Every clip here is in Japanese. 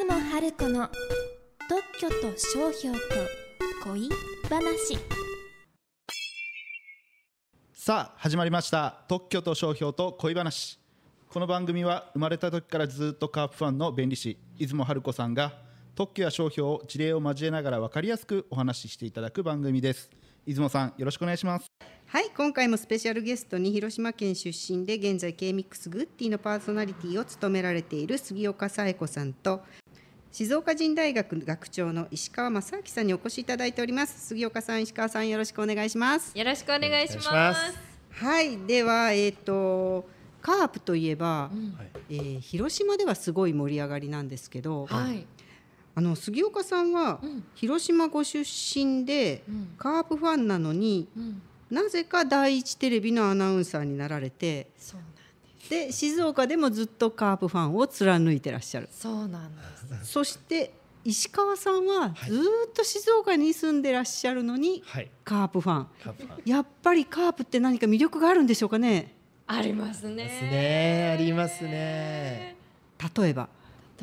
出雲春子の特許と商標と恋話。さあ始まりました。特許と商標と恋話。この番組は生まれた時からずっとカープファンの弁理士出雲春子さんが特許や商標を事例を交えながら分かりやすくお話ししていただく番組です。出雲さんよろしくお願いします。はい今回もスペシャルゲストに広島県出身で現在 K-MIX グッディのパーソナリティを務められている杉岡紗恵子さんと静岡人大学学長の石川正明さんにお越しいただいております。杉岡さん石川さんよろしくお願いします。よろしくお願いします。お願いしますはい。ではえっ、とカープといえば、えー広島ではすごい盛り上がりなんですけど、はい。あの杉岡さんはうん。広島ご出身で、うん。カープファンなのにうん。なぜか第一テレビのアナウンサーになられてで静岡でもずっとカープファンを貫いてらっしゃるそうなんです。そして石川さんはずーっと静岡に住んでらっしゃるのにはい。カープファンやっぱりカープって何か魅力があるんでしょうかね？ありますね。ですね。ありますね。例えば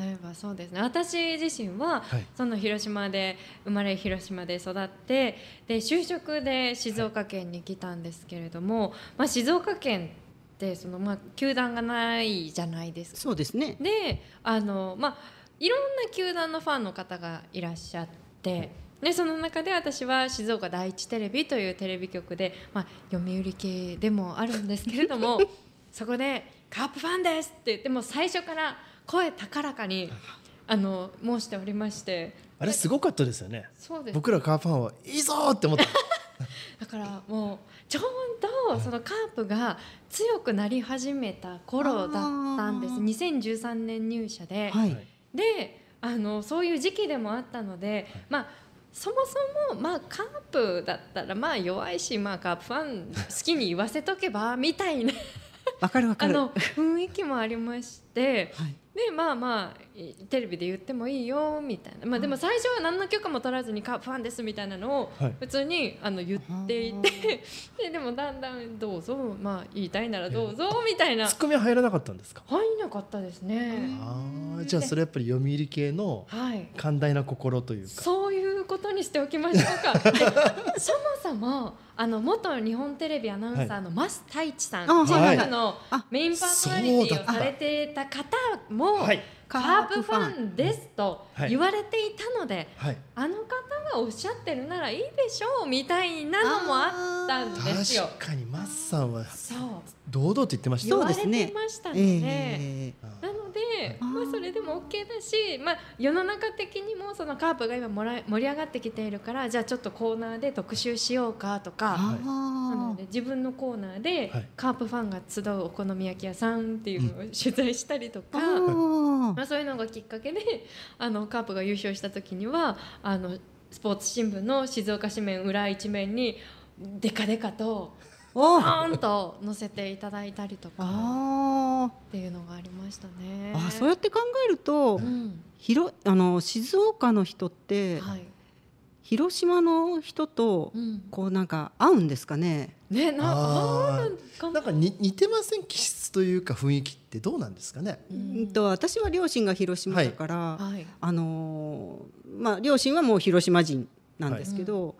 例えばそうですね私自身は、はいその広島で生まれ広島で育ってで就職で静岡県に来たんですけれども、まあ、静岡県ってその、まあ、球団がないじゃないですか。そうですねであの、まあ、いろんな球団のファンの方がいらっしゃってでその中で私は静岡第一テレビというテレビ局で、まあ、読売系でもあるんですけれども そこで「カープファンです!」って言ってもう最初から声高らかにあの申しておりましてあれすごかったですよね。そうです僕らカープファンはいいぞーって思った。だからもうちょうどそのカープが強くなり始めた頃だったんです。あー。2013年入社で。はい、はいであのそういう時期でもあったので、まあそもそも、まあ、カープだったらまあ弱いし、まあ、カープファン好きに言わせとけばみたいなわかるわかる。あの雰囲気もありましてはい。でまあまあいテレビで言ってもいいよみたいな、まあ、でも最初は何の許可も取らずにカープファンですみたいなのをはい。普通にあの言っていてででもだんだんどうぞ、まあ、言いたいならどうぞみたいな。ツッコミは入らなかったんですか？入んなかったですね。ああ、じゃあそれやっぱり読売系のはい。寛大な心というか。そういうことにしておきましょうか。で そもそもあの元日本テレビアナウンサーの増太一さん、はいのあメインパーソナリティをされていた方も、はい。カープファンですとはい言われていたので、はい。あの方がおっしゃってるならいいでしょうみたいなのもあったんですよ。確かにマスさんはそう堂々と言ってました。言われてましたので。えあなのまあ、それでも OK だし、まあ、世の中的にもそのカープが今もらい盛り上がってきているからじゃあちょっとコーナーで特集しようかとか。あなのーで自分のコーナーではい。カープファンが集うお好み焼き屋さんっていうのを取材したりとか、あー。まあ、そういうのがきっかけであのカープが優勝した時にはあのスポーツ新聞の静岡紙面裏一面にデカデカとー。ンと載せていただいたりとかあっていうのがありましたね。ーあそうやって考えると、うん。広あの静岡の人って、はい。広島の人とうん、こうなんか合うんですかね？ねななんかに似てません？気質というか雰囲気ってどうなんですかね？ううんんと私は両親が広島だから、はい。あのーまあ両親はもう広島人なんですけど、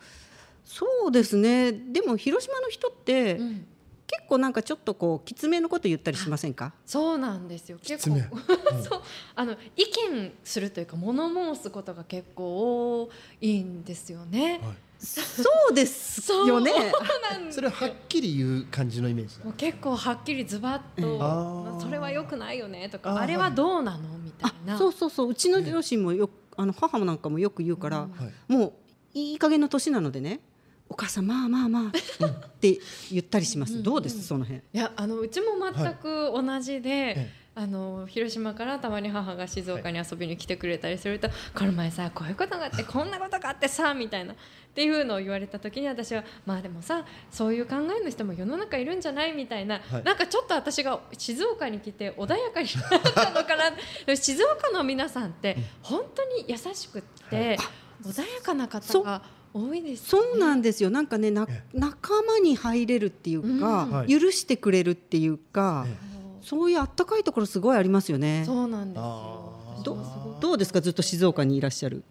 そうですね。でも広島の人って、うん。結構なんかちょっとこうきつめのこと言ったりしませんか？そうなんですよ。結構。きつめそう。あの意見するというか物申すことが結構多いんですよね。はい。そうですよね。そうなんですそれははっきり言う感じのイメージだ。もう結構はっきりズバッと、うん。まあそれは良くないよねとかあれはどうなのみたいな。あそうそうそう。うちの両親もよくあの母もなんかもよく言うから、うん。はい。もういい加減の年なのでねお母さんまあまあまあって言ったりします、うん。どうです、うんその辺。いやあのうちも全く同じで、えあの広島からたまに母が静岡に遊びに来てくれたりすると、この前さこういうことがあってこんなことがあってさみたいなっていうのを言われた時に私はまあでもさそういう考えの人も世の中いるんじゃない？みたいな、はい。なんかちょっと私が静岡に来て穏やかになったのかな。静岡の皆さんって本当に優しくって、穏やかな方が多いですよね、そうなんですよ。なんかねなえ仲間に入れるっていうか、うん。はい。許してくれるっていうか、えそういうあったかいところすごいありますよね。そうなんですあよーどどうですか？ずっと静岡にいらっしゃる。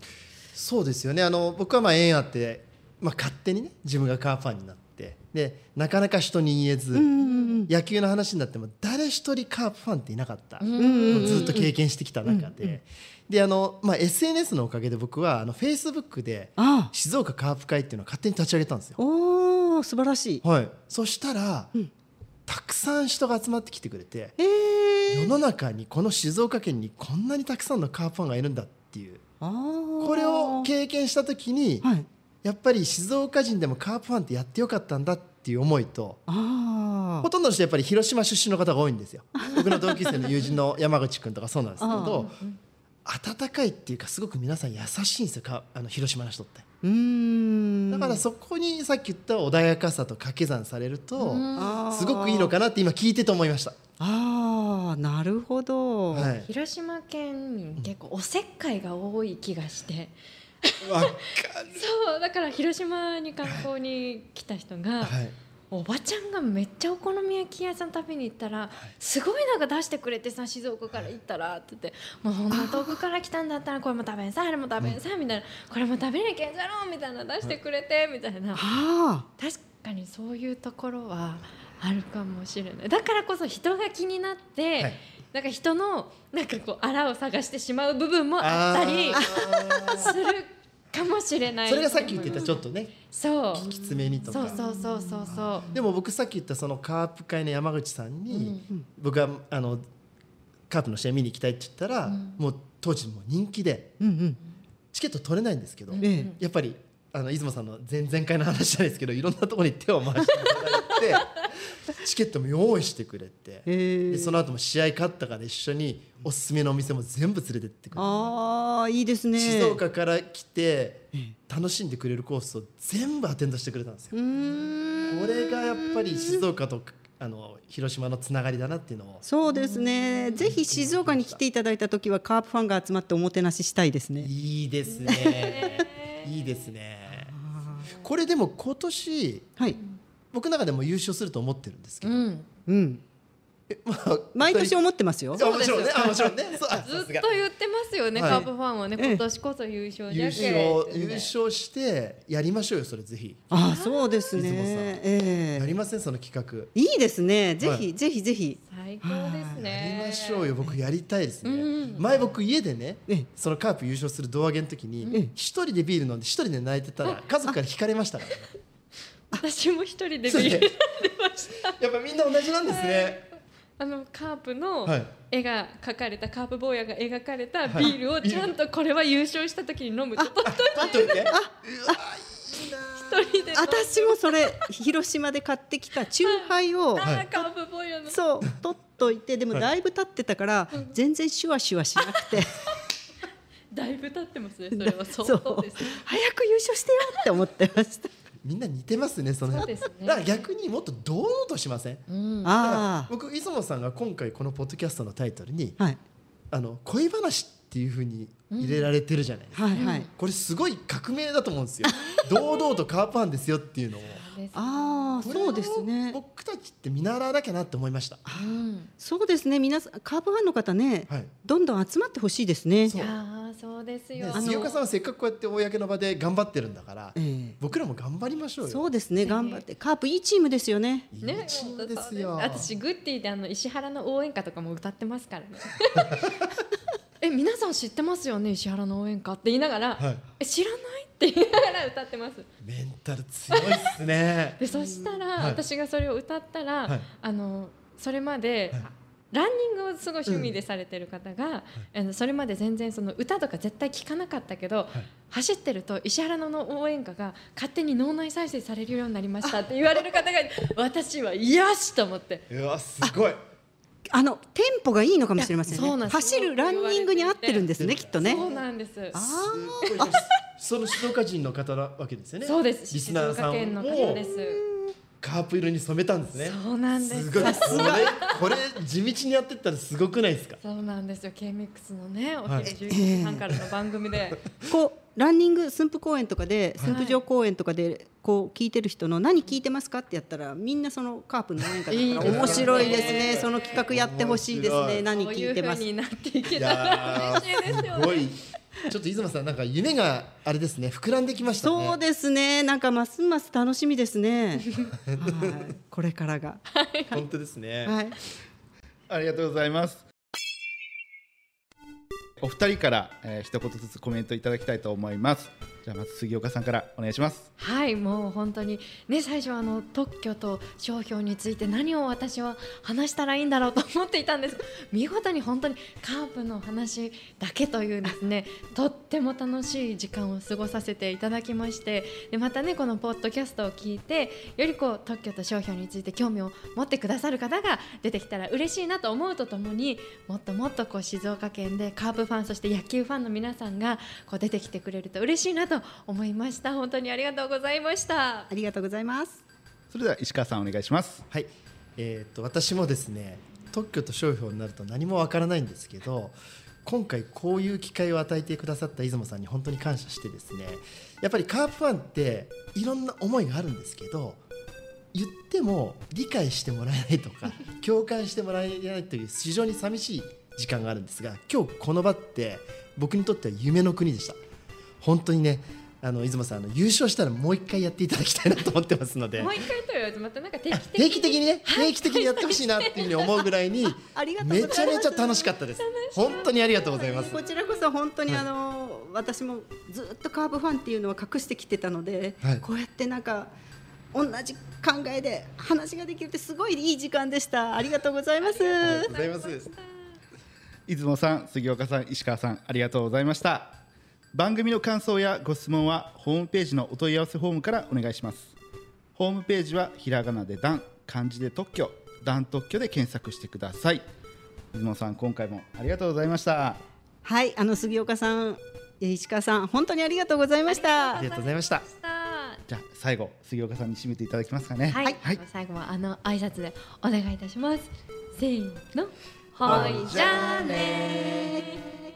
そうですよね。あの僕はまあ縁あって、まあ、勝手にね自分がカープファンになってでなかなか人に言えず、野球の話になっても誰一人カープファンっていなかった、ずっと経験してきた中で、であの、まあ、SNS のおかげで僕はあの Facebook で静岡カープ会っていうのを勝手に立ち上げたんですよ。おお素晴らしい。はい、そしたら、たくさん人が集まってきてくれて、えー、世の中にこの静岡県にこんなにたくさんのカープファンがいるんだっていう。これを経験した時に、はいやっぱり静岡人でもカープファンってやってよかったんだっていう思いとあほとんどの人やっぱり広島出身の方が多いんですよ。僕の同級生の友人の山口君とかそうなんですけど温かいっていうかすごく皆さん優しいんですよかあの広島の人って。ーうーん。だからそこにさっき言った穏やかさと掛け算されるとすごくいいのかなって今聞いてて思いました、あー。なるほど、はい、広島県民結構おせっかいが多い気がして。わかそうだから広島に観光に来た人が、る、はい、おばちゃんがめっちゃお好み焼き屋さん食べに行ったら、すごいなんか出してくれてさ静岡から行ったらって言って もうそんな遠くから来たんだったらこれも食べんさあれも食べんさみたいな。これも食べなきゃいけんじゃろみたいな出してくれてみたいな。あ確かにそういうところはあるかもしれない。だからこそ人が気になって、はいなんか人のなんかこうあらを探してしまう部分もあったりあするかもしれないーそれがさっき言ってたちょっとね。そう。きつめにとか。そうそうそうそうそう。でも僕さっき言ったそのカープ会の山口さんに、僕はあのカープの試合見に行きたいって言ったら、もう当時もう人気でうんうん。チケット取れないんですけど、ええ。やっぱりあの出雲さんの前々回の話じゃないですけどいろんなところに手を回していただいてチケットも用意してくれて、でその後も試合勝ったから一緒におすすめのお店も全部連れてってくれて。ああいいですね。静岡から来て楽しんでくれるコースを全部アテンドしてくれたんですよ。これがやっぱり静岡とあの広島のつながりだなっていうのを。そうですね。ぜひ静岡に来ていただいた時はカープファンが集まっておもてなししたいですね。いいですね。いいですね。これでも今年はい僕の中でも優勝すると思ってるんですけど、うん。うん。まあ 毎年思ってますよ。あもちろんね。あもちろんね。そうあずっと言ってますよね、はい。カープファンはね、ええ。今年こそ優勝じゃ優け勝優勝してやりましょうよそれぜひ。ああそうですね。出雲さん。ええ。やりませんその企画。いいですね。ぜひ、はい。ぜひぜひ最高ですね。やりましょうよ僕やりたいですね、うん前僕家でねええ。そのカープ優勝する胴上げの時ええに一人でビール飲んで一人で泣いてたら家族から引かれましたから。ね私も一人でビそうねール飲んでました。やっぱみんな同じなんですね。あのカープのはい。絵が描かれたカープ坊やが描かれたはい。ビールをちゃんとこれは優勝した時に飲むちょっと取っといて一人で飲む私もそれ広島で買ってきたチューハイをあーカープ坊やの。そう取っといてでもだいぶ経ってたから全然シュワシュワしなくて。だいぶ経ってますねそれは。相そう当ですね。早く優勝してよって思ってましたみんな似てますねその辺。そうですね。だから逆にもっと堂々としません？うん。あ僕出雲さんが今回このポッドキャストのタイトルにあはい「あの恋話」っていうふうに入れられてるじゃないですか、はいはい。これすごい革命だと思うんですよ。堂々とカープファンですよっていうのを。ですあそうですね。僕たちって見習わなきゃなって思いました。うん。そうですね。皆さんカープファンの方ね、はい。どんどん集まってほしいですね。いやーそうですよ、ねあの杉岡さんはせっかくこうやって公の場で頑張ってるんだから、ええ。僕らも頑張りましょうよ。そうですね。頑張って。カープいいチームですよね。いいねチームですよ。私グッディであの石原の応援歌とかも歌ってますからね。え皆さん知ってますよね？石原の応援歌って言いながら、はい。え知らないって言いながら歌ってます。メンタル強いっすね。でそしたら、はい。私がそれを歌ったら、はい。あのそれまで、はい。ランニングをすごい趣味でされてる方が、あのそれまで全然その歌とか絶対聞かなかったけど、走ってると石原の応援歌が勝手に脳内再生されるようになりましたって言われる方が私はよしと思って。うわすごい。あのテンポがいいのかもしれませんね。走るランニングに合ってるんですねきっとね。そうなんです。あすごいその静岡人の方なわけですよね。そうです。リスナーさん静岡県の方を。ですカープ色に染めたんですね。そうなんです。すごい。これこれ地道にやってったらすごくないですか？そうなんですよ。K-MIX のねおはい。昼11時半からの番組で、こうランニング寸布公園とかで寸布城公園とかでこう聞いてる人の何聞いてますかってやったらみんなそのカープの応援歌だから面白いですね。その企画やってほしいですね。何聞いうてます。風になっていけいたらや嬉しいですよーすごい ちょっと出雲さんなんか夢があれですね。膨らんできましたね。そうですね。なんかますます楽しみですね。はい。これからが。本当ですね、はい。ありがとうございます。お二人から、えー、一言ずつコメントいただきたいと思いますじゃあまず杉岡さんからお願いします。はいもう本当にね最初はあの特許と商標について何を私は話したらいいんだろうと思っていたんです。見事に本当にカープの話だけというですね とっても楽しい時間を過ごさせていただきましてでまたねこのポッドキャストを聞いてよりこう特許と商標について興味を持ってくださる方が出てきたら嬉しいなと思うとともにもっともっとこう静岡県でカープファンそして野球ファンの皆さんがこう出てきてくれると嬉しいなと思いました。本当にありがとうございました。ありがとうございます。それでは石川さんお願いします。はい、えー、と私もですね特許と商標になると何もわからないんですけど今回こういう機会を与えてくださった出雲さんに本当に感謝してですねやっぱりカープファンっていろんな思いがあるんですけど言っても理解してもらえないとか 共感してもらえないという非常に寂しい時間があるんですが今日この場って僕にとっては夢の国でした本当にねあの出雲さんあの優勝したらもう一回やっていただきたいなと思ってますので。もう一回と言われてまたなんか定期的定期的にね定期的にやってほしいなっていうふうに思うぐらいにありがとうございます。めちゃめちゃ楽しかったです。本当にありがとうございます。こちらこそ本当にあの、私もずっとカーブファンっていうのは隠してきてたので、はい。こうやってなんか同じ考えで話ができるってすごいいい時間でした。ありがとうございます。ありがとうございます。出雲さん杉岡さん石川さんありがとうございました番組の感想やご質問はホームページのお問い合わせフォームからお願いします。ホームページはひらがなで「ダン」漢字で特許「ダン特許」で検索してください。出雲さん今回もありがとうございました。はいあの杉岡さんえ石川さん本当にありがとうございました。ありがとうございました。じゃあ最後杉岡さんに締めていただきますかね。はい、はい、最後はあの挨拶でお願いいたします。せーの。ほいじゃあねー